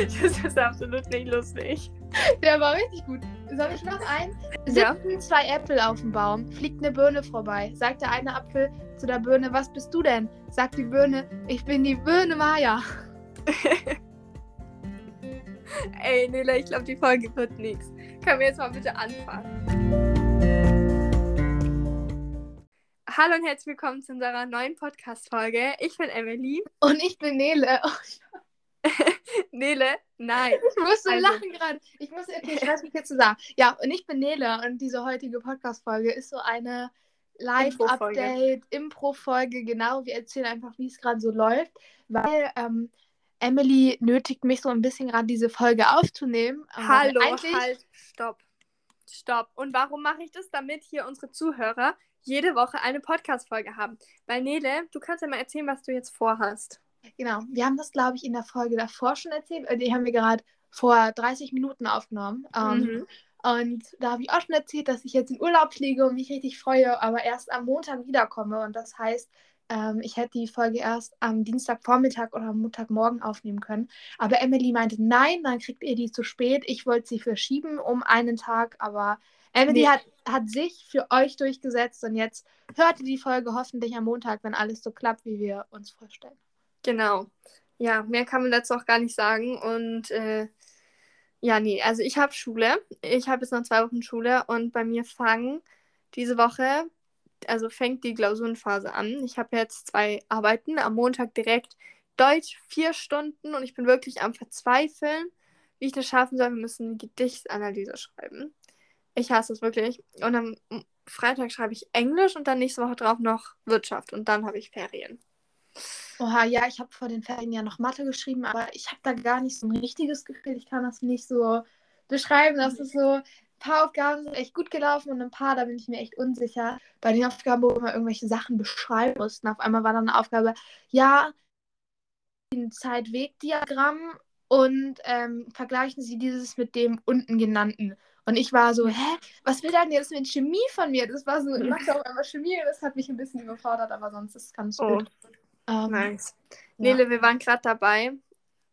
Das ist absolut nicht lustig. Der war richtig gut. Soll ich noch einen? Ja. Sitzen zwei Äpfel auf dem Baum, fliegt eine Birne vorbei. Sagt der eine Apfel zu der Birne, was bist du denn? Sagt die Birne, ich bin die Birne Maya. Ey, Nela, ich glaube, die Folge wird nichts. Können wir jetzt mal bitte anfangen? Hallo und herzlich willkommen zu unserer neuen Podcast-Folge. Ich bin Emily. Und ich bin Nele. Oh, Nele, nein. ich muss so Also- lachen gerade. Ich muss, okay, ich weiß nicht jetzt zu sagen. Ja, und ich bin Nele und diese heutige Podcast-Folge ist so eine Live-Update, Impro-Folge, genau. Wir erzählen einfach, wie es gerade so läuft, weil ähm, Emily nötigt mich so ein bisschen gerade diese Folge aufzunehmen. Hallo, eigentlich, halt, stopp. Stopp. Und warum mache ich das? Damit hier unsere Zuhörer jede Woche eine Podcast-Folge haben. Weil Nele, du kannst ja mal erzählen, was du jetzt vorhast. Genau, wir haben das, glaube ich, in der Folge davor schon erzählt. Äh, Die haben wir gerade vor 30 Minuten aufgenommen. Ähm, Mhm. Und da habe ich auch schon erzählt, dass ich jetzt in Urlaub fliege und mich richtig freue, aber erst am Montag wiederkomme. Und das heißt, ähm, ich hätte die Folge erst am Dienstagvormittag oder am Montagmorgen aufnehmen können. Aber Emily meinte, nein, dann kriegt ihr die zu spät. Ich wollte sie verschieben um einen Tag, aber Emily Nee. hat, hat sich für euch durchgesetzt und jetzt hört ihr die Folge hoffentlich am Montag, wenn alles so klappt, wie wir uns vorstellen. Genau. Ja, mehr kann man dazu auch gar nicht sagen. Und äh, ja, nee, also ich habe Schule. Ich habe jetzt noch zwei Wochen Schule und bei mir fangen diese Woche, also fängt die Klausurenphase an. Ich habe jetzt zwei Arbeiten. Am Montag direkt Deutsch vier Stunden und ich bin wirklich am Verzweifeln, wie ich das schaffen soll. Wir müssen eine Gedichtsanalyse schreiben. Ich hasse es wirklich. Und am Freitag schreibe ich Englisch und dann nächste Woche drauf noch Wirtschaft und dann habe ich Ferien. Oha, ja, ich habe vor den Ferien ja noch Mathe geschrieben, aber ich habe da gar nicht so ein richtiges Gefühl. Ich kann das nicht so beschreiben. Das ist so, ein paar Aufgaben sind echt gut gelaufen und ein paar, da bin ich mir echt unsicher. Bei den Aufgaben, wo wir irgendwelche Sachen beschreiben mussten, auf einmal war dann eine Aufgabe, ja, ein Zeit-Weg-Diagramm und ähm, vergleichen Sie dieses mit dem unten genannten. Und ich war so, hä, was will denn jetzt mit Chemie von mir? Das war so, ich mache auf einmal Chemie und das hat mich ein bisschen überfordert, aber sonst ist es ganz Oh. gut. Ähm, Nice. ja. Nele, wir waren gerade dabei.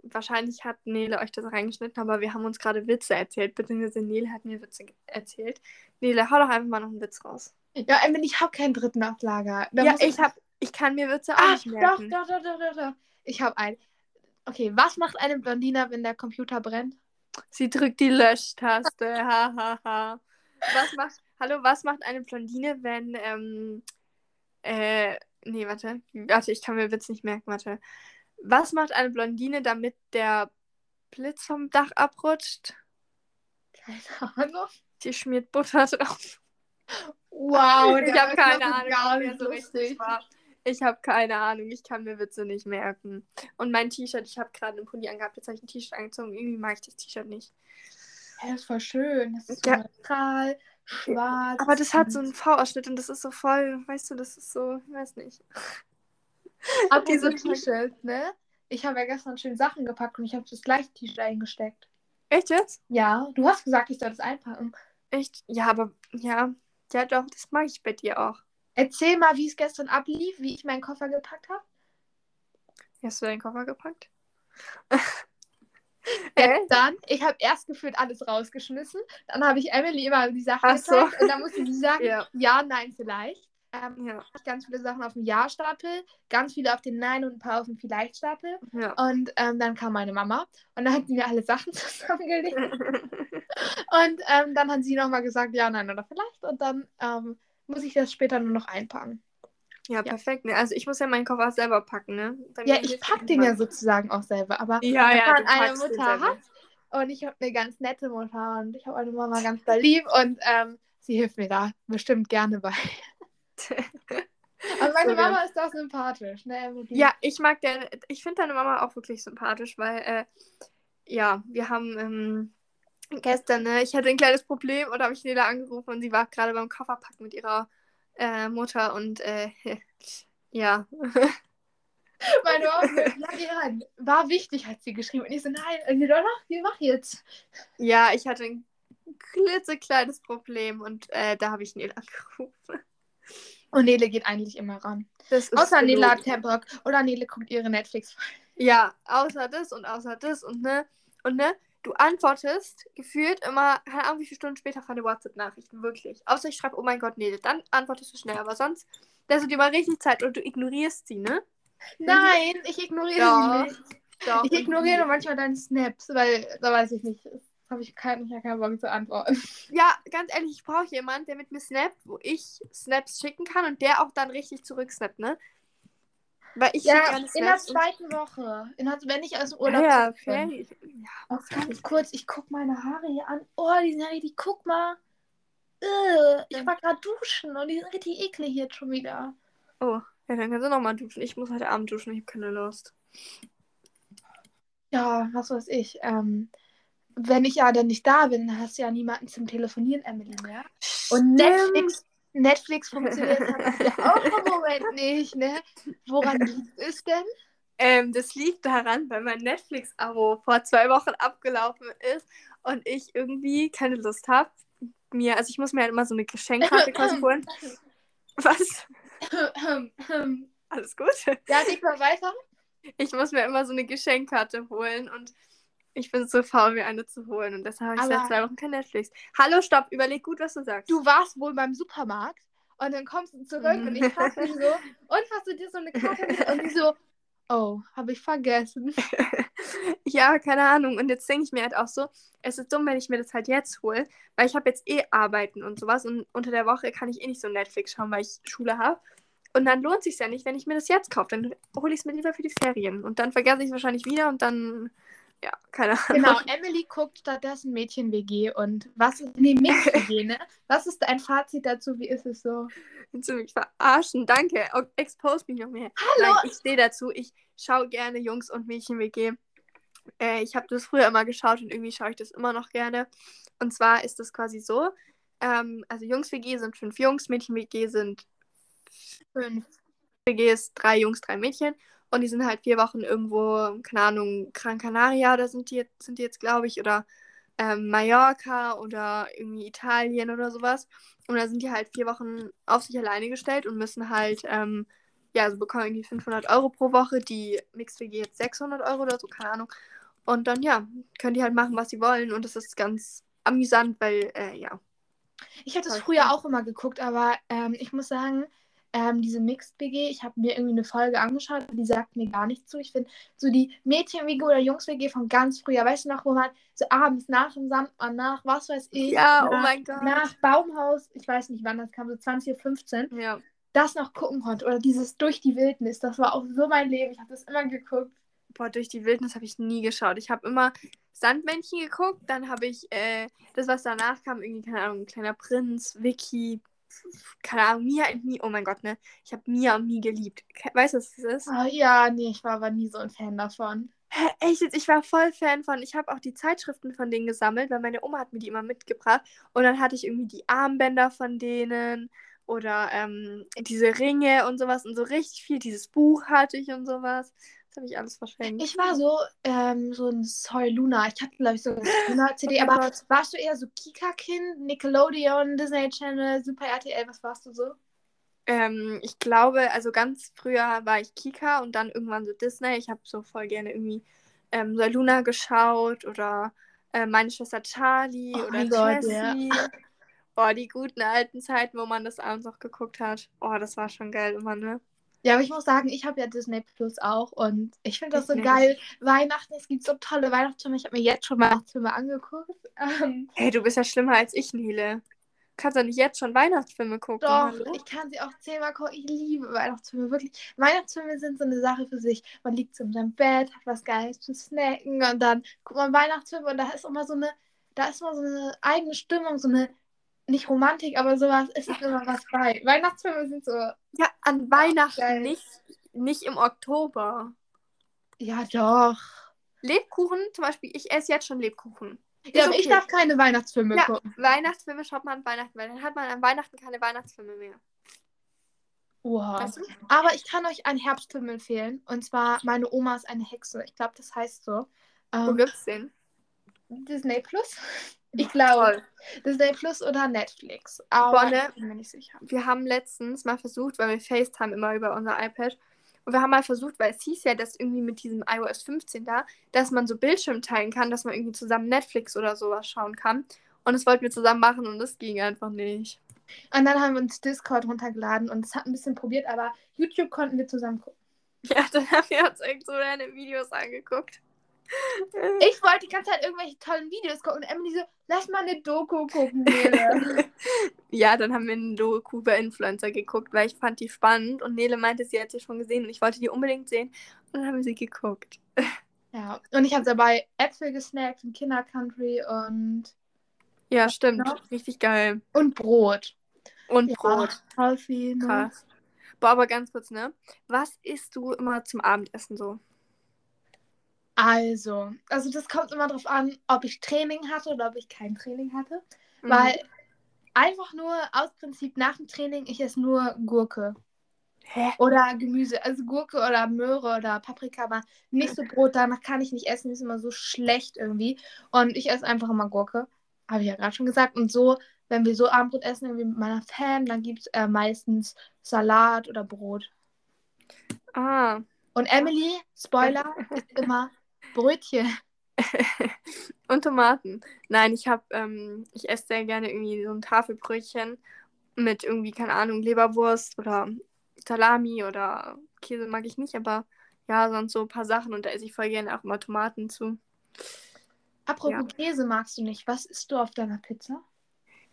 Wahrscheinlich hat Nele euch das reingeschnitten, aber wir haben uns gerade Witze erzählt, beziehungsweise Nele hat mir Witze erzählt. Nele, hau doch einfach mal noch einen Witz raus. Ja, Emily, ich habe keinen dritten auf Lager. Da ja, ich hab, ich kann mir Witze auch Ah, nicht doch, merken. doch, doch, doch, doch, doch. Ich habe einen. Okay, was macht eine Blondine, wenn der Computer brennt? Sie drückt die Löschtaste. ha, ha, ha. Was macht, hallo, was macht eine Blondine, wenn, ähm, äh, nee, warte, warte, ich kann mir Witz nicht merken, warte. Was macht eine Blondine, damit der Blitz vom Dach abrutscht? Keine Ahnung. Sie schmiert Butter drauf. Wow, Ich habe war keine Ahnung, gar nicht so richtig war. Ich habe keine Ahnung, ich kann mir Witze nicht merken. Und mein T-Shirt, ich habe gerade einen Pulli angehabt, jetzt habe ich ein T-Shirt angezogen. Irgendwie mag ich das T-Shirt nicht. Ja, das voll schön. Das ist so Ja. neutral, schwarz. Aber das hat so einen V-Ausschnitt und das ist so voll, weißt du, das ist so, ich weiß nicht. Apropos diese- T-Shirt, ne? Ich habe ja gestern schön Sachen gepackt und ich habe das gleiche T-Shirt eingesteckt. Echt jetzt? Ja, du hast gesagt, ich soll das einpacken. Echt? Ja, aber ja, ja doch, das mag ich bei dir auch. Erzähl mal, wie es gestern ablief, wie ich meinen Koffer gepackt habe. Wie hast du deinen Koffer gepackt? Ja, dann, ich habe erst gefühlt alles rausgeschmissen. Dann habe ich Emily immer die Sachen Ach so. gezeigt und dann musste sie sagen, Ja. ja, nein, vielleicht. Ähm, Ja, ich ganz viele Sachen auf dem Ja-Stapel, ganz viele auf den Nein und ein paar auf dem Vielleicht-Stapel. ja. Und ähm, dann kam meine Mama und dann hat sie mir alle Sachen zusammengelegt. Und ähm, dann hat sie nochmal gesagt, ja, nein oder vielleicht. Und dann ähm, muss ich das später nur noch einpacken. Ja, perfekt. Ne? Also ich muss ja meinen Koffer selber packen, ne? Bei Ja, ich pack den mal. ja sozusagen auch selber. Aber Ja, wenn ja, man eine Mutter hat und ich habe eine ganz nette Mutter und ich habe eine Mama ganz doll lieb und ähm, sie hilft mir da bestimmt gerne bei. Aber meine So, ja. Mama ist auch sympathisch, ne? Ja, ich mag deine, ich finde deine Mama auch wirklich sympathisch, weil, äh, ja, wir haben ähm, gestern, ne, ich hatte ein kleines Problem und habe ich Nela angerufen und sie war gerade beim Kofferpacken mit ihrer äh, Mutter und, äh, ja. Meine Mama ran. War wichtig, hat sie geschrieben. Und ich so, nein, so, doch, geh, mach jetzt. ja, ich hatte ein klitzekleines Problem und äh, da habe ich Nela angerufen. Und Nele geht eigentlich immer ran. Außer Nele hat keinen Bock. Oder Nele guckt ihre Netflix. Ja, außer das und außer das und ne. Und ne, du antwortest gefühlt immer, keine Ahnung, wie viele Stunden später auf eine WhatsApp-Nachricht. Wirklich. Außer ich schreibe, oh mein Gott, nee, dann antwortest du schnell. Aber sonst lässt du dir mal richtig Zeit und du ignorierst sie, ne? Nein, ich ignoriere Doch, sie nicht. Doch, Ich ignoriere manchmal deine Snaps, weil da weiß ich nicht. Habe ich keinen, ich keinen Bock zu antworten. Ja, ganz ehrlich, ich brauche jemanden, der mit mir snappt, wo ich Snaps schicken kann und der auch dann richtig zurücksnappt, ne? Weil ich Ja, in der zweiten Woche. In der, wenn ich aus dem Urlaub ja, zurück bin. Ja, Oh, ganz kurz, ich guck meine Haare hier an. Oh, die sind ja richtig, guck mal. Äh, ich war gerade duschen und die sind richtig eklig jetzt schon wieder. Oh, ja, dann kannst du nochmal duschen. Ich muss heute Abend duschen, ich habe keine Lust. Ja, was weiß ich. Ähm, wenn ich ja dann nicht da bin, dann hast du ja niemanden zum Telefonieren, Emily, mehr. Und Netflix, Netflix funktioniert auch im Moment nicht, ne? Woran liegt es denn? Ähm, das liegt daran, weil mein Netflix-Abo vor zwei Wochen abgelaufen ist und ich irgendwie keine Lust habe. Mir, also ich muss mir halt immer so eine Geschenkkarte quasi holen. Was? Alles gut? ja, geht mal weiter. Ich muss mir immer so eine Geschenkkarte holen und ich bin so faul, mir eine zu holen. Und deshalb habe ich seit zwei Wochen kein Netflix. Hallo, stopp, überleg gut, was du sagst. Du warst wohl beim Supermarkt und dann kommst du zurück und ich frag dich so, und hast du dir so eine Karte mit? Und die so, oh, habe ich vergessen. Ja, keine Ahnung. Und jetzt denke ich mir halt auch so, es ist dumm, wenn ich mir das halt jetzt hole, weil ich habe jetzt eh Arbeiten und sowas und unter der Woche kann ich eh nicht so Netflix schauen, weil ich Schule habe. Und dann lohnt sich ja nicht, wenn ich mir das jetzt kaufe. Dann hole ich es mir lieber für die Ferien. Und dann vergesse ich es wahrscheinlich wieder und dann, ja, keine Ahnung. Genau, Emily guckt stattdessen Mädchen-WG und was ist, nee, Mix-WG, ne? Was ist dein Fazit dazu? Wie ist es so? Willst du mich verarschen? Danke. O- Expose mich noch mehr. Hallo? Nein, ich stehe dazu. Ich schaue gerne Jungs- und Mädchen-WG. Äh, ich habe das früher immer geschaut und irgendwie schaue ich das immer noch gerne. Und zwar ist das quasi so: ähm, also Jungs-WG sind fünf Jungs, Mädchen-WG sind Fünf. WG ist drei Jungs, drei Mädchen. Und die sind halt vier Wochen irgendwo, keine Ahnung, Gran Canaria, da sind die jetzt, sind die jetzt glaube ich, oder ähm, Mallorca oder irgendwie Italien oder sowas. Und da sind die halt vier Wochen auf sich alleine gestellt und müssen halt, ähm, ja, also bekommen irgendwie 500 Euro pro Woche, die Mixed WG jetzt 600 Euro oder so, keine Ahnung. Und dann, ja, können die halt machen, was sie wollen. Und das ist ganz amüsant, weil, äh, ja. Ich das Voll früher auch immer geguckt, aber ähm, ich muss sagen, ähm, diese Mixed-WG, ich habe mir irgendwie eine Folge angeschaut, die sagt mir gar nicht zu. Ich finde so die Mädchen-WG oder Jungs-WG von ganz früher, weißt du noch, wo man so abends nach dem Sandmann, nach was weiß ich, Ja, nach, oh mein Gott. nach Baumhaus, ich weiß nicht wann das kam, so 20.15 Uhr, Ja. das noch gucken konnte. Oder dieses Durch die Wildnis, das war auch so mein Leben. Ich habe das immer geguckt. Boah, durch die Wildnis habe ich nie geschaut. Ich habe immer Sandmännchen geguckt, dann habe ich äh, das, was danach kam, irgendwie, keine Ahnung, Kleiner Prinz, Vicky, keine Ahnung, Mia und Mi. Oh mein Gott, ne? Ich habe Mia und Mi geliebt. Weißt du, was das ist? Ah, ja, nee, ich war aber nie so ein Fan davon. Hä, echt jetzt? Ich war voll Fan von. Ich habe auch die Zeitschriften von denen gesammelt, weil meine Oma hat mir die immer mitgebracht. Und dann hatte ich irgendwie die Armbänder von denen oder ähm, diese Ringe und sowas und so richtig viel. Dieses Buch hatte ich und sowas. Habe ich alles verschenkt. Ich war so, ähm, so ein Soy Luna. Ich hatte, glaube ich, so eine Luna-CD. Oh aber warst du eher so Kika-Kind, Nickelodeon, Disney Channel, Super RTL? Was warst du so? Ähm, ich glaube, also ganz früher war ich Kika und dann irgendwann so Disney. Ich habe so voll gerne irgendwie ähm, so Luna geschaut oder äh, meine Schwester Charlie Oh oder Jessie. Boah, die guten alten Zeiten, wo man das abends noch geguckt hat. Oh, das war schon geil immer, ne? Ja, aber ich muss sagen, ich habe ja Disney Plus auch und ich finde das so geil. Weihnachten, es gibt so tolle Weihnachtsfilme. Ich habe mir jetzt schon Weihnachtsfilme angeguckt. Ähm, Hey, du bist ja schlimmer als ich, Nele. Kannst doch nicht jetzt schon Weihnachtsfilme gucken, doch, hallo? ich kann sie auch zehnmal gucken. Ich liebe Weihnachtsfilme, wirklich. Weihnachtsfilme sind so eine Sache für sich. Man liegt so in seinem Bett, hat was Geiles zu snacken und dann guckt man Weihnachtsfilme und da ist immer so eine, da ist immer so eine eigene Stimmung, so eine, nicht Romantik, aber sowas, es ist immer was bei. Weihnachtsfilme sind so, Ja, an Weihnachten, Geil. nicht, nicht im Oktober. ja doch. Lebkuchen, zum Beispiel, ich esse jetzt schon Lebkuchen. Ja, aber ich okay. darf keine Weihnachtsfilme Ja. gucken. Weihnachtsfilme schaut man an Weihnachten, weil dann hat man an Weihnachten keine Weihnachtsfilme mehr. Wow. Weißt du? Aber ich kann euch einen Herbstfilm empfehlen. Und zwar Meine Oma ist eine Hexe. Ich glaube, das heißt so. Wo Ähm, gibt's den? Disney Plus? Ich glaube. Disney Plus oder Netflix. Aber Boah, ne? ich bin mir nicht sicher. Wir haben letztens mal versucht, weil wir FaceTime immer über unser iPad Und wir haben mal versucht, weil es hieß ja, dass irgendwie mit diesem iOS 15 da, dass man so Bildschirm teilen kann, dass man irgendwie zusammen Netflix oder sowas schauen kann. Und das wollten wir zusammen machen und das ging einfach nicht. Und dann haben wir uns Discord runtergeladen und es hat ein bisschen probiert, aber YouTube konnten wir zusammen gucken. Ja, dann haben wir uns irgend so random Videos angeguckt. Ich wollte die ganze Zeit irgendwelche tollen Videos gucken und Emily so, lass mal eine Doku gucken, Nele. ja, dann haben wir eine Doku über Influencer geguckt, weil ich fand die spannend und Nele meinte, sie hat sie schon gesehen und ich wollte die unbedingt sehen und dann haben wir sie geguckt. ja, und ich habe dabei Äpfel gesnackt im Kindercountry und ja, stimmt. Ja. Richtig geil. Und Brot. Und ja, Brot. Viel, ne? Krass. Boah, aber ganz kurz, ne? Was isst du immer zum Abendessen so? Also, also das kommt immer darauf an, ob ich Training hatte oder ob ich kein Training hatte. Mhm. Weil einfach nur aus Prinzip nach dem Training, ich esse nur Gurke. Hä? Oder Gemüse. Also Gurke oder Möhre oder Paprika, aber nicht so Brot. Danach kann ich nicht essen, ist immer so schlecht irgendwie. Und ich esse einfach immer Gurke. Habe ich ja gerade schon gesagt. Und so, wenn wir so Abendbrot essen, irgendwie mit meiner Fan, dann gibt es äh, meistens Salat oder Brot. Ah. Und Emily, Spoiler, ist immer Brötchen. und Tomaten. Nein, ich habe, ähm, ich esse sehr gerne irgendwie so ein Tafelbrötchen mit irgendwie, keine Ahnung, Leberwurst oder Salami oder Käse mag ich nicht, aber ja, sonst so ein paar Sachen und da esse ich voll gerne auch mal Tomaten zu. Apropos ja. Käse magst du nicht. Was isst du auf deiner Pizza?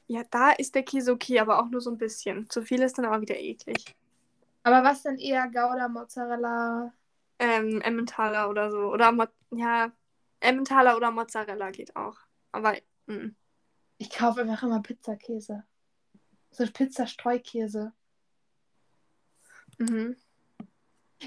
Ja, da ist der Käse okay, aber auch nur so ein bisschen. Zu viel ist dann auch wieder eklig. Aber was dann eher Gouda, Mozzarella? Ähm, Emmentaler oder so. Oder, Mo ja, Emmentaler oder Mozzarella geht auch. Aber, mh. Mm. Ich kaufe einfach immer Pizzakäse. So Pizzastreukäse. Mhm.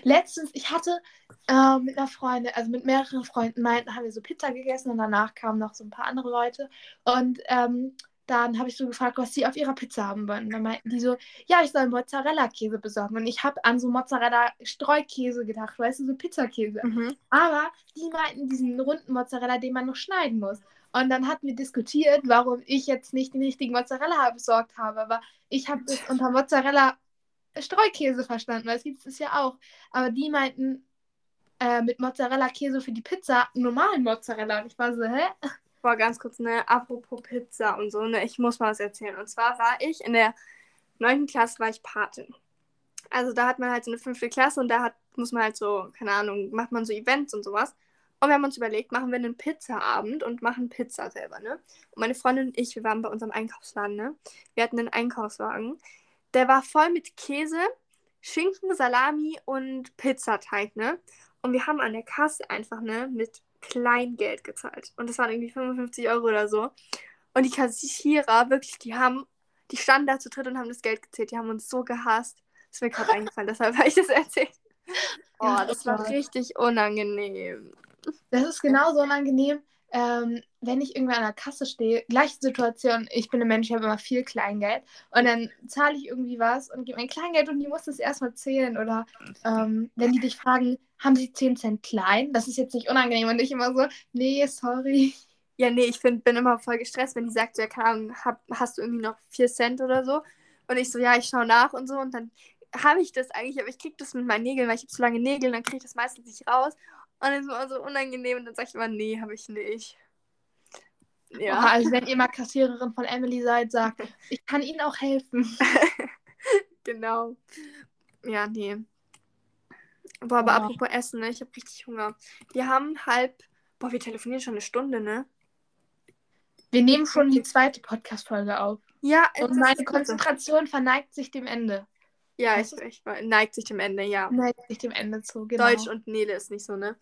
Letztens, ich hatte äh, mit einer Freundin, also mit mehreren Freunden, meinten, haben wir so Pizza gegessen und danach kamen noch so ein paar andere Leute. Und ähm, dann habe ich so gefragt, was sie auf ihrer Pizza haben wollen. Und dann meinten die so, ja, ich soll Mozzarella-Käse besorgen. Und ich habe an so Mozzarella-Streukäse gedacht, weißt du, so Pizzakäse. Mhm. Aber die meinten diesen runden Mozzarella, den man noch schneiden muss. Und dann hatten wir diskutiert, warum ich jetzt nicht den richtigen Mozzarella besorgt habe. Aber ich habe das unter Mozzarella Streukäse verstanden, weil es gibt es ja auch. Aber die meinten äh, mit Mozzarella-Käse für die Pizza normalen Mozzarella. Und ich war so, hä? Boah, ganz kurz, ne, apropos Pizza und so, ne, ich muss mal was erzählen. Und zwar war ich in der 9. Klasse, war ich Patin. Also da hat man halt so eine fünfte Klasse und da hat, muss man halt so, keine Ahnung, macht man so Events und sowas. Und wir haben uns überlegt, machen wir einen Pizzaabend und machen Pizza selber, ne? Und meine Freundin und ich, wir waren bei unserem Einkaufsladen, ne? Wir hatten einen Einkaufswagen. Der war voll mit Käse, Schinken, Salami und Pizzateig, ne? Und wir haben an der Kasse einfach, ne, mit Kleingeld gezahlt. Und das waren irgendwie 55 Euro oder so. Und die Kassierer, wirklich, die haben, die standen da zu dritt und haben das Geld gezählt. Die haben uns so gehasst. Das ist mir gerade eingefallen, deshalb habe ich das erzählt. Oh, das war richtig unangenehm. Das ist genauso unangenehm, ähm, wenn ich irgendwo an der Kasse stehe, gleiche Situation, ich bin ein Mensch, ich habe immer viel Kleingeld und dann zahle ich irgendwie was und gebe mein Kleingeld und die muss das erstmal zählen oder ähm, wenn die dich fragen, haben sie 10 Cent klein? Das ist jetzt nicht unangenehm und ich immer so, nee, sorry. Ja, nee, ich find, bin immer voll gestresst, wenn die sagt, ja, keine Ahnung, hab, hast du irgendwie noch 4 Cent oder so und ich so, ja, ich schaue nach und so und dann habe ich das eigentlich, aber ich kriege das mit meinen Nägeln, weil ich habe so lange Nägel, dann kriege ich das meistens nicht raus und es war so unangenehm und dann sage ich immer, nee, habe ich nicht. Ja. Oha, also wenn ihr mal Kassiererin von Emily seid, sagt, ich kann Ihnen auch helfen. genau. Ja, nee. Boah, aber oh. apropos Essen, ne? Ich habe richtig Hunger. Wir haben halb. Boah, wir telefonieren schon eine Stunde, ne? Wir nehmen schon die zweite Podcast-Folge auf. Ja, und meine Konzentration verneigt sich dem Ende. Ja, ich, ich neigt sich dem Ende, ja. Neigt sich dem Ende zu, genau. Deutsch und Nele ist nicht so, ne?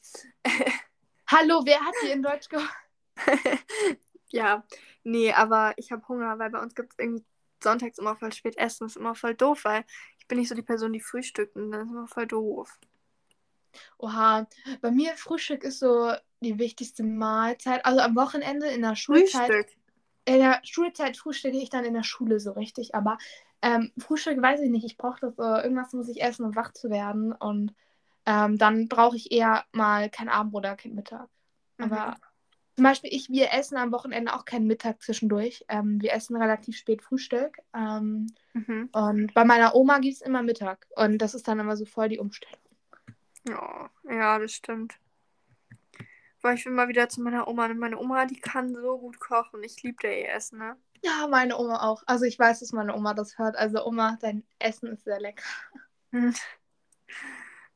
Hallo, wer hat hier in Deutsch gehört? ja, nee, aber ich habe Hunger, weil bei uns gibt es irgendwie sonntags immer voll spät Essen. Das ist immer voll doof, weil ich bin nicht so die Person, die frühstückt und das ist immer voll doof. Oha, bei mir Frühstück ist so die wichtigste Mahlzeit. Also am Wochenende in der Schulzeit. Frühstück. In der Schulzeit frühstücke ich dann in der Schule so richtig, aber ähm, Frühstück weiß ich nicht. Ich brauche das so. Irgendwas muss ich essen, um wach zu werden. Und ähm, dann brauche ich eher mal kein Abendbrot oder kein Mittag. Mhm. Zum Beispiel ich, wir essen am Wochenende auch keinen Mittag zwischendurch. Ähm, wir essen relativ spät Frühstück. Ähm, mhm. Und bei meiner Oma gibt es immer Mittag. Und das ist dann immer so voll die Umstellung. Ja, ja, das stimmt. Weil ich will mal wieder zu meiner Oma. Und meine Oma, die kann so gut kochen. Ich liebe ihr Essen, ne? Ja, meine Oma auch. Also ich weiß, dass meine Oma das hört. Also Oma, dein Essen ist sehr lecker.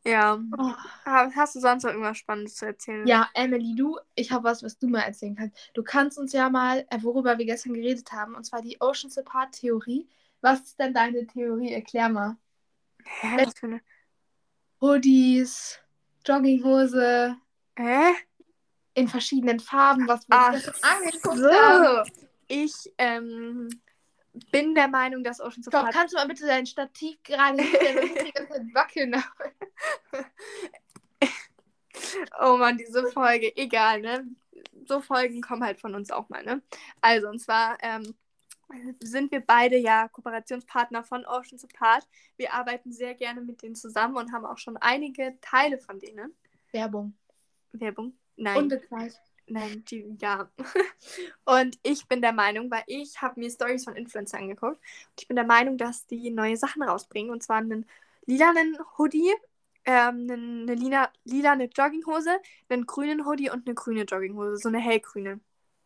Ja. Oh. Hast du sonst noch irgendwas Spannendes zu erzählen? Ja, Emily, du, ich habe was, was du mal erzählen kannst. Du kannst uns ja mal, äh, worüber wir gestern geredet haben, und zwar die Oceans Apart Theorie. Was ist denn deine Theorie? Erklär mal. Hä? Was für eine... Hoodies, Jogginghose. Hä? In verschiedenen Farben, was wir Ach angeguckt haben. so. Ich ähm, bin der Meinung, dass Ocean Stopp, Support. kannst du mal bitte dein Stativ gerade wackeln? oh Mann, diese Folge. Egal, ne? So Folgen kommen halt von uns auch mal, ne? Also, und zwar ähm, sind wir beide ja Kooperationspartner von Ocean Support. Wir arbeiten sehr gerne mit denen zusammen und haben auch schon einige Teile von denen. Werbung. Werbung? Nein. Unbezahlt. Nein, die, ja. Und ich bin der Meinung, weil ich habe mir Stories von Influencern angeguckt. Und ich bin der Meinung, dass die neue Sachen rausbringen. Und zwar einen lilanen Hoodie, ähm, eine, lila, lilane Jogginghose, einen grünen Hoodie und eine grüne Jogginghose. So eine hellgrüne.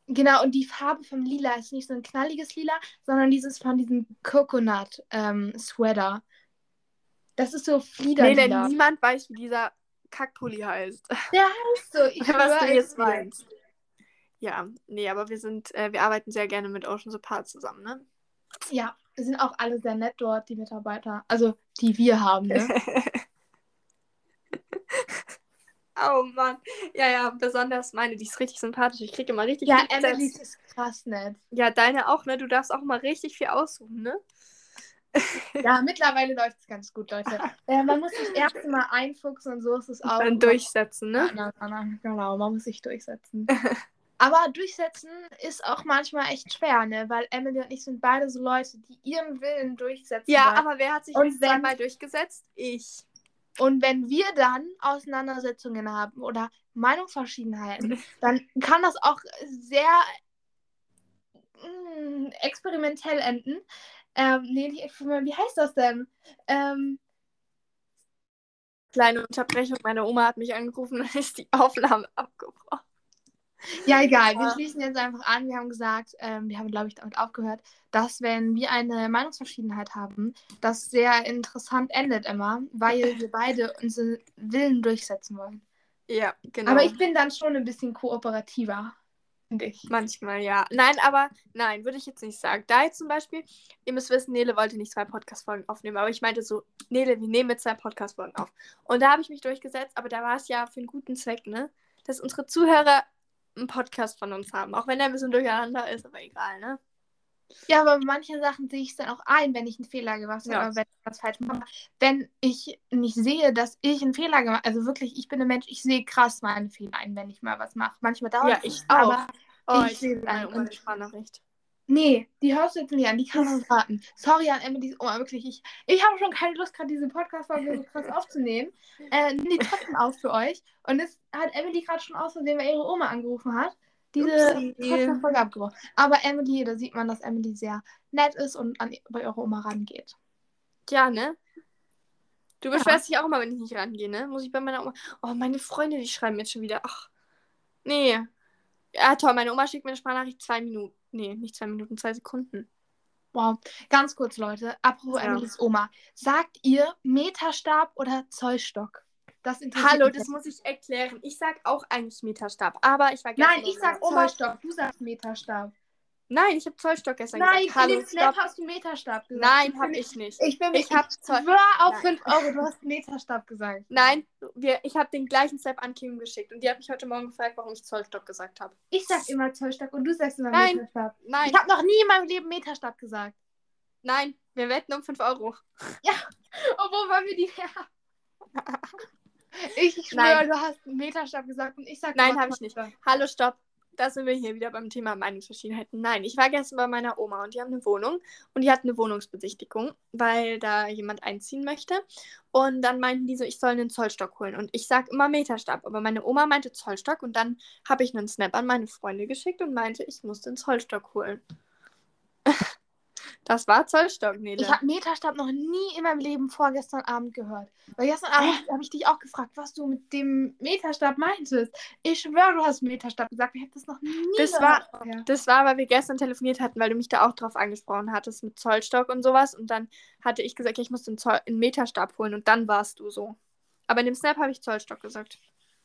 Genau, und die Farbe vom Lila ist nicht so ein knalliges Lila, sondern dieses von diesem Coconut ähm, Sweater. Das ist so Nee, Fliederlila. denn niemand weiß, wie dieser Kackpulli heißt. Der heißt so. Ich Was du jetzt meinst. Ja, nee, aber wir sind, äh, wir arbeiten sehr gerne mit Ocean Support zusammen, ne? Ja, wir sind auch alle sehr nett dort, die Mitarbeiter. Also, die wir haben, ne? oh Mann. Ja, ja, besonders meine, die ist richtig sympathisch. Ich kriege immer richtig ja, viel Emily Tipps. ist krass nett. Ja, deine auch, ne? Du darfst auch mal richtig viel aussuchen, ne? Ja, mittlerweile läuft es ganz gut, Leute. äh, man muss sich erst mal einfuchsen und so ist es auch. Dann durchsetzen, ne? Na, na, na, genau, man muss sich durchsetzen. Aber durchsetzen ist auch manchmal echt schwer, ne? Weil Emily und ich sind beide so Leute, die ihren Willen durchsetzen Ja, wollen. aber wer hat sich Und jetzt wenn- durchgesetzt? Ich. Und wenn wir dann Auseinandersetzungen haben oder Meinungsverschiedenheiten, dann kann das auch sehr mm, experimentell enden. Ähm, nee, nicht wie heißt das denn? Ähm, Kleine Unterbrechung, meine Oma hat mich angerufen und ist die Aufnahme abgebrochen. ja, egal, wir schließen jetzt einfach an. Wir haben gesagt, ähm, wir haben, glaube ich, damit aufgehört, dass wenn wir eine Meinungsverschiedenheit haben, das sehr interessant endet immer, weil wir beide unsere Willen durchsetzen wollen. Ja, genau. Aber ich bin dann schon ein bisschen kooperativer, finde ich. Manchmal, ja. Nein, aber nein, würde ich jetzt nicht sagen. Da jetzt zum Beispiel, ihr müsst wissen, Nele wollte nicht zwei Podcast-Folgen aufnehmen, aber ich meinte so, Nele, wir nehmen jetzt zwei Podcast-Folgen auf. Und da habe ich mich durchgesetzt, aber da war es ja für einen guten Zweck, ne? Dass unsere Zuhörer einen Podcast von uns haben. Auch wenn der ein bisschen durcheinander ist, aber egal, ne? Ja, aber bei manchen Sachen sehe ich es dann auch ein, wenn ich einen Fehler gemacht habe, Ja. wenn ich was falsch mache. Wenn ich nicht sehe, dass ich einen Fehler gemacht habe, also wirklich, ich bin ein Mensch, ich sehe krass meine Fehler ein, wenn ich mal was mache. Manchmal dauert Ja, es, ich aber Oh, Ich ich sehe meine ein Oma die Sprachnachricht. nee, die hörst du jetzt nicht an, die kann uns warten. Sorry an Emilys Oma, wirklich, ich, ich habe schon keine Lust, gerade diese Podcast-Folge so krass aufzunehmen. Äh, nimm die trotzdem auf für euch. Und es hat Emily gerade schon aus Versehen, weil ihre Oma angerufen hat, diese. Podcast-Folge abgebrochen. Aber Emily, da sieht man, dass Emily sehr nett ist und an, bei ihrer Oma rangeht. Ja, ne? Du Ja. beschwerst dich auch immer, wenn ich nicht rangehe, ne? Muss ich bei meiner Oma. Oh, meine Freunde, die schreiben jetzt schon wieder. Ach. Nee. Ja, toll, meine Oma schickt mir eine Sprachnachricht zwei Minuten. Nee, nicht zwei Minuten, zwei Sekunden. Wow. Ganz kurz, Leute. Apropos Ja. Emilys Oma. Sagt ihr Meterstab oder Zollstock? Das Hallo, das muss ich erklären. Ich sag auch eigentlich Meterstab, aber ich war Nein, gestern ich bei sag. Zollstock. Du sagst Meterstab. Nein, ich habe Zollstock gestern Nein, gesagt. Hallo, in dem Snap hast du Meterstab gesagt. Nein, Ich habe bin- ich nicht. Ich bin mir Ich hab Zoll- schwör auf Nein. 5 Euro, du hast Meterstab gesagt. Nein, wir, ich habe den gleichen Snap an Kim geschickt und die hat mich heute Morgen gefragt, warum ich Zollstock gesagt habe. Ich sag immer Zollstock und du sagst immer Nein. Meterstab. Nein, Ich habe noch nie in meinem Leben Meterstab gesagt. nein, wir wetten um 5 Euro. Obwohl wollen wir die her? Ich schwöre, du hast Meterstab gesagt und ich sag Nein, immer hab ich nicht. Hallo, stopp. Da sind wir hier wieder beim Thema Meinungsverschiedenheiten. Nein, ich war gestern bei meiner Oma und die haben eine Wohnung und die hat eine Wohnungsbesichtigung, weil da jemand einziehen möchte. Und dann meinten die so, ich soll einen Zollstock holen. Und ich sag immer Meterstab, aber meine Oma meinte Zollstock und dann habe ich einen Snap an meine Freunde geschickt und meinte, ich muss den Zollstock holen. Das war Zollstock, Nele. Ich habe Meterstab noch nie in meinem Leben vorgestern Abend gehört. Weil gestern Abend habe ich dich auch gefragt, was du mit dem Meterstab meintest. Ich schwöre, du hast Meterstab gesagt. Ich habe das noch nie Das gehört war-. Das war, weil wir gestern telefoniert hatten, weil du mich da auch drauf angesprochen hattest mit Zollstock und sowas. Und dann hatte ich gesagt, ja, ich muss den, Zoll einen Meterstab holen und dann warst du so. Aber in dem Snap habe ich Zollstock gesagt.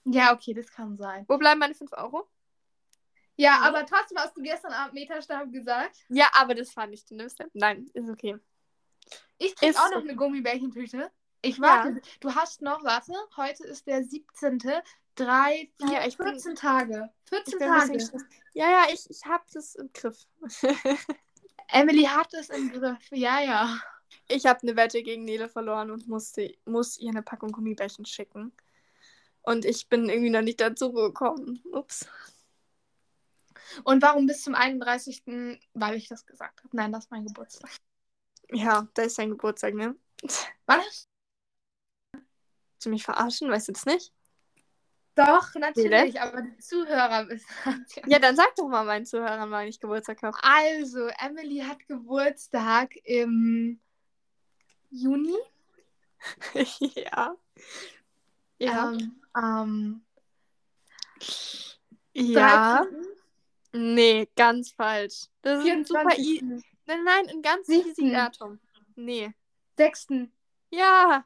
Ja, okay, das kann sein. Wo bleiben meine 5 Euro? Ja, Mhm. aber trotzdem hast du gestern Abend Meterstab gesagt. Ja, aber das war nicht dem Snap. Nein, ist okay. Ich krieg Ist auch noch so. eine Gummibärchentüte. Ich Ja. warte. Du hast noch, warte, heute ist der 17. Drei, vier, Ja, ich bin- 14 Tage. 14 Ich bin ein Tage. Ja, ja, ich, ich habe das im Griff. Emily hat es im Griff. Ja, ja. Ich habe eine Wette gegen Nele verloren und musste, muss ihr eine Packung Gummibärchen schicken. Und ich bin irgendwie noch nicht dazu gekommen. Ups. Und warum bis zum 31. Weil ich das gesagt habe. Nein, das ist mein Geburtstag. Ja, da ist dein Geburtstag, ne? War das? Willst du mich verarschen? Weißt du das nicht? Doch, natürlich, aber die Zuhörer wissen ja. Ja, dann sag doch mal meinen Zuhörern, wann ich Geburtstag habe. Also, Emily hat Geburtstag im Juni. ja. Ja. Ähm, am ja. 13.. Nee, ganz falsch. Das ist ein super easy. 24.. Nein, nein, ein ganz easy. Datum. Nee. 6. Ja.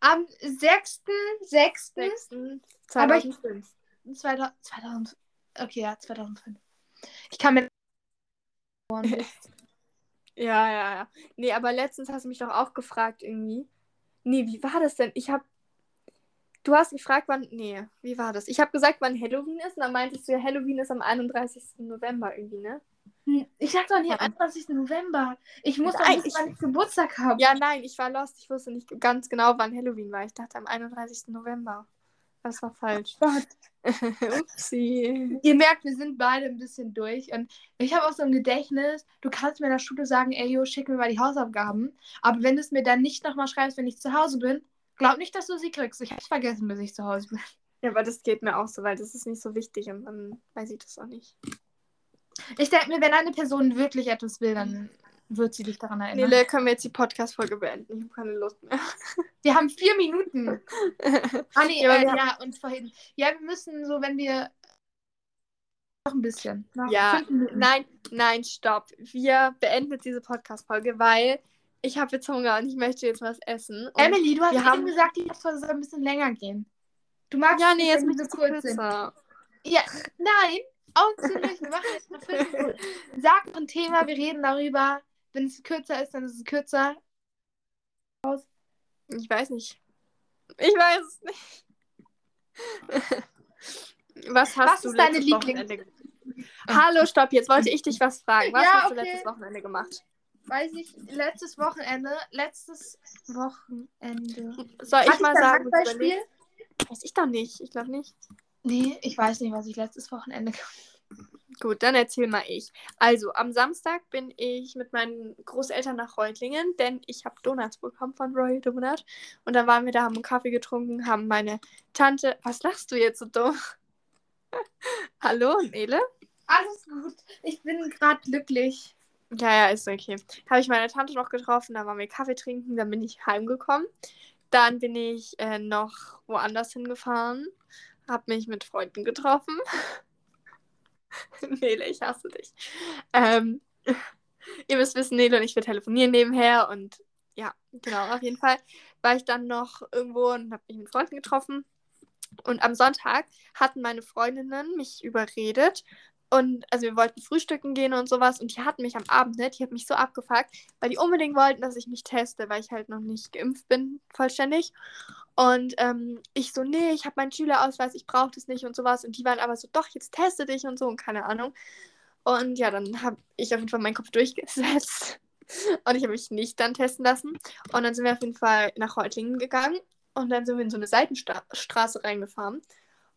Am 6. 6. 6. Aber ich- 2005. 2000, 2000. Okay, ja, 2005. Ich kann mir. Ja, ja, ja. Nee, aber letztens hast du mich doch auch gefragt irgendwie. Nee, wie war das denn? Ich hab. Du hast gefragt, wann. Nee, wie war das? Ich habe gesagt, wann Halloween ist und dann meintest du ja, Halloween ist am 31. November irgendwie, ne? Ich sag doch nicht am Ja. 21. November. Ich muss doch wissen, wann ich Geburtstag habe. Ja, nein, ich war lost. Ich wusste nicht ganz genau, wann Halloween war. Ich dachte am 31. November. Das war falsch. Gott. Upsi. Ihr merkt, wir sind beide ein bisschen durch. Und ich habe auch so ein Gedächtnis, du kannst mir in der Schule sagen, ey, jo, schick mir mal die Hausaufgaben. Aber wenn du es mir dann nicht nochmal schreibst, wenn ich zu Hause bin, glaub nicht, dass du sie kriegst. Ich hab's vergessen, bis ich zu Hause bin. Ja, aber das geht mir auch so, weil das ist nicht so wichtig und dann weiß ich das auch nicht. Ich denke mir, wenn eine Person wirklich etwas will, dann wird sie dich daran erinnern. Nele, können wir jetzt die Podcast-Folge beenden? Ich habe keine Lust mehr. Wir haben vier Minuten. Ah, nee, Ja, äh, wir ja, und vorhin. Ja, wir müssen so, wenn wir. Noch ein bisschen. Noch Ja. Nein, nein, stopp. Wir beenden jetzt diese Podcast-Folge, weil ich habe jetzt Hunger und ich möchte jetzt was essen. Und Emily, du hast eben haben- gesagt, die Podcast soll ein bisschen länger gehen. Du magst ja, nee, jetzt so kurz sind. kürzer. Ja, nein, Augen zu. Wir machen jetzt. Sag ein Thema, wir reden darüber. Wenn es kürzer ist, dann ist es kürzer. Ich weiß nicht. Ich weiß es nicht. was hast Was du ist deine letztes Lieblings- Wochenende gemacht? Hallo, stopp, jetzt wollte ich dich was fragen. Was Ja, hast du okay. letztes Wochenende gemacht? Weiß ich, letztes Wochenende, letztes Wochenende. Soll ich Hatte mal ich sagen? Handballspiel? Weiß ich doch nicht. Ich glaube nicht. Nee, ich weiß nicht, was ich letztes Wochenende Gut, dann erzähl mal ich. Also, am Samstag bin ich mit meinen Großeltern nach Reutlingen, denn ich habe Donuts bekommen von Royal Donut. Und dann waren wir da, haben einen Kaffee getrunken, haben meine Tante. Was lachst du jetzt so dumm? Hallo, Nele? Alles gut. Ich bin gerade glücklich. Ja, ja, ist okay. Habe ich meine Tante noch getroffen, dann waren wir Kaffee trinken, dann bin ich heimgekommen. Dann bin ich äh, noch woanders hingefahren, habe mich mit Freunden getroffen. Nele, ich hasse dich. Ähm, ihr müsst wissen, Nele und ich, wir telefonieren nebenher und ja, genau, auf jeden Fall war ich dann noch irgendwo und habe mich mit Freunden getroffen. Und am Sonntag hatten meine Freundinnen mich überredet, und also wir wollten frühstücken gehen und sowas. Und die hatten mich am Abend nicht. Die hat mich so abgefuckt, weil die unbedingt wollten, dass ich mich teste, weil ich halt noch nicht geimpft bin, vollständig. Und ähm, ich so, nee, ich habe meinen Schülerausweis, ich brauche das nicht und sowas. Und die waren aber so, doch, jetzt teste dich und so und keine Ahnung. Und ja, dann habe ich auf jeden Fall meinen Kopf durchgesetzt. Und ich habe mich nicht dann testen lassen. Und dann sind wir auf jeden Fall nach Reutlingen gegangen. Und dann sind wir in so eine Seitenstraße reingefahren.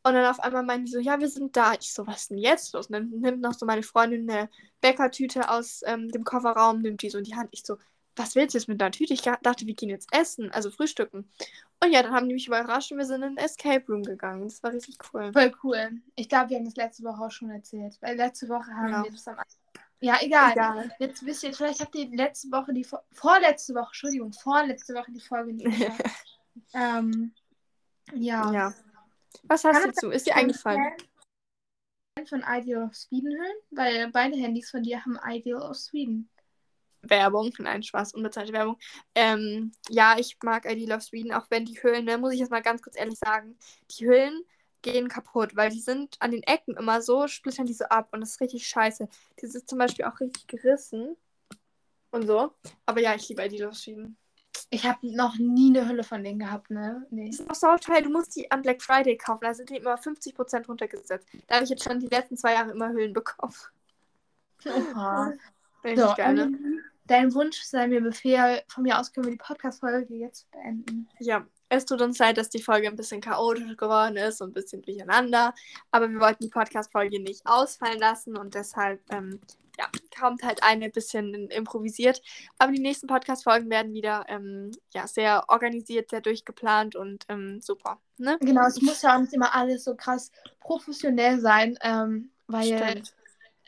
Und dann auf einmal meinen die so, ja, wir sind da. Ich so, was ist denn jetzt los? Und dann nimmt noch so meine Freundin eine Bäckertüte aus ähm, dem Kofferraum, nimmt die so in die Hand. Ich so, was willst du jetzt mit deiner Tüte? Ich dachte, wir gehen jetzt essen, also frühstücken. Und ja, dann haben die mich überrascht und wir sind in den Escape Room gegangen. Das war richtig cool. Voll cool. Ich glaube, wir haben das letzte Woche auch schon erzählt. Weil letzte Woche haben Ja. wir das am Ja, egal. Egal. Jetzt wisst ihr, vielleicht habt ihr letzte Woche die Fo- vorletzte Woche, Entschuldigung, vorletzte Woche die Folge nicht ähm, ja. Ja. Was hast du es zu? Ist dir eingefallen? Von Ideal of Sweden hören? Weil beide Handys von dir haben Ideal of Sweden. Werbung, nein, Spaß, unbezahlte Werbung. Ähm, ja, ich mag ID Love Sweden, auch wenn die Hüllen, ne, muss ich jetzt mal ganz kurz ehrlich sagen, die Hüllen gehen kaputt, weil die sind an den Ecken immer so, splittern die so ab und das ist richtig scheiße. Die sind zum Beispiel auch richtig gerissen und so. Aber ja, ich liebe ID Love Sweden. Ich habe noch nie eine Hülle von denen gehabt, ne? Nee. Die sind auch so teuer, du musst die am Black Friday kaufen, da sind die immer 50% runtergesetzt. Da habe ich jetzt schon die letzten zwei Jahre immer Hüllen bekommen. Oha. Richtig So, geil, ne? Emily, dein Wunsch sei mir Befehl. Von mir aus können wir die Podcast-Folge jetzt beenden. Ja, es tut uns leid, dass die Folge ein bisschen chaotisch geworden ist und ein bisschen durcheinander. Aber wir wollten die Podcast-Folge nicht ausfallen lassen und deshalb, ähm, ja, kommt halt eine bisschen improvisiert. Aber die nächsten Podcast-Folgen werden wieder, ähm, ja, sehr organisiert, sehr durchgeplant und ähm, super, ne? Genau, es muss ja auch nicht immer alles so krass professionell sein, ähm, weil Stimmt.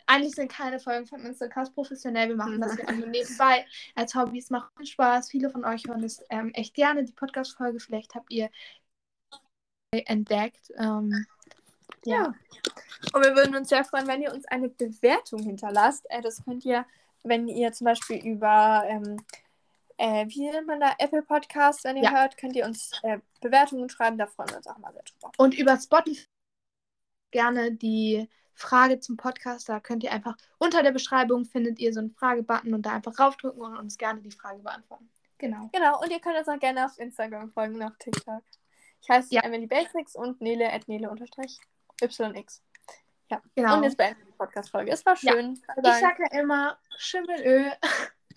eigentlich sind keine Folgen von uns so krass professionell. Wir machen das ja nur nebenbei als Hobby. Es macht Spaß. Viele von euch hören es ähm, echt gerne, die Podcast-Folge. Vielleicht habt ihr entdeckt. Ähm, Ja. Und wir würden uns sehr freuen, wenn ihr uns eine Bewertung hinterlasst. Äh, das könnt ihr, wenn ihr zum Beispiel über, ähm, äh, wie nennt man da, Apple Podcast, wenn ihr Ja. hört, könnt ihr uns äh, Bewertungen schreiben. Da freuen wir uns auch mal sehr drüber. Und über Spotify gerne die Frage zum Podcast. Da könnt ihr einfach unter der Beschreibung findet ihr so einen Fragebutton und da einfach raufdrücken und uns gerne die Frage beantworten. Genau. Genau, und ihr könnt uns auch gerne auf Instagram folgen und auf TikTok. Ich heiße Ja. Emily Basics und Nele at Nele unterstrich YX. Ja. Genau. Und jetzt beenden wir die Podcast-Folge. Es war Ja. schön. Bye, Ich sage ja immer Schimmelö.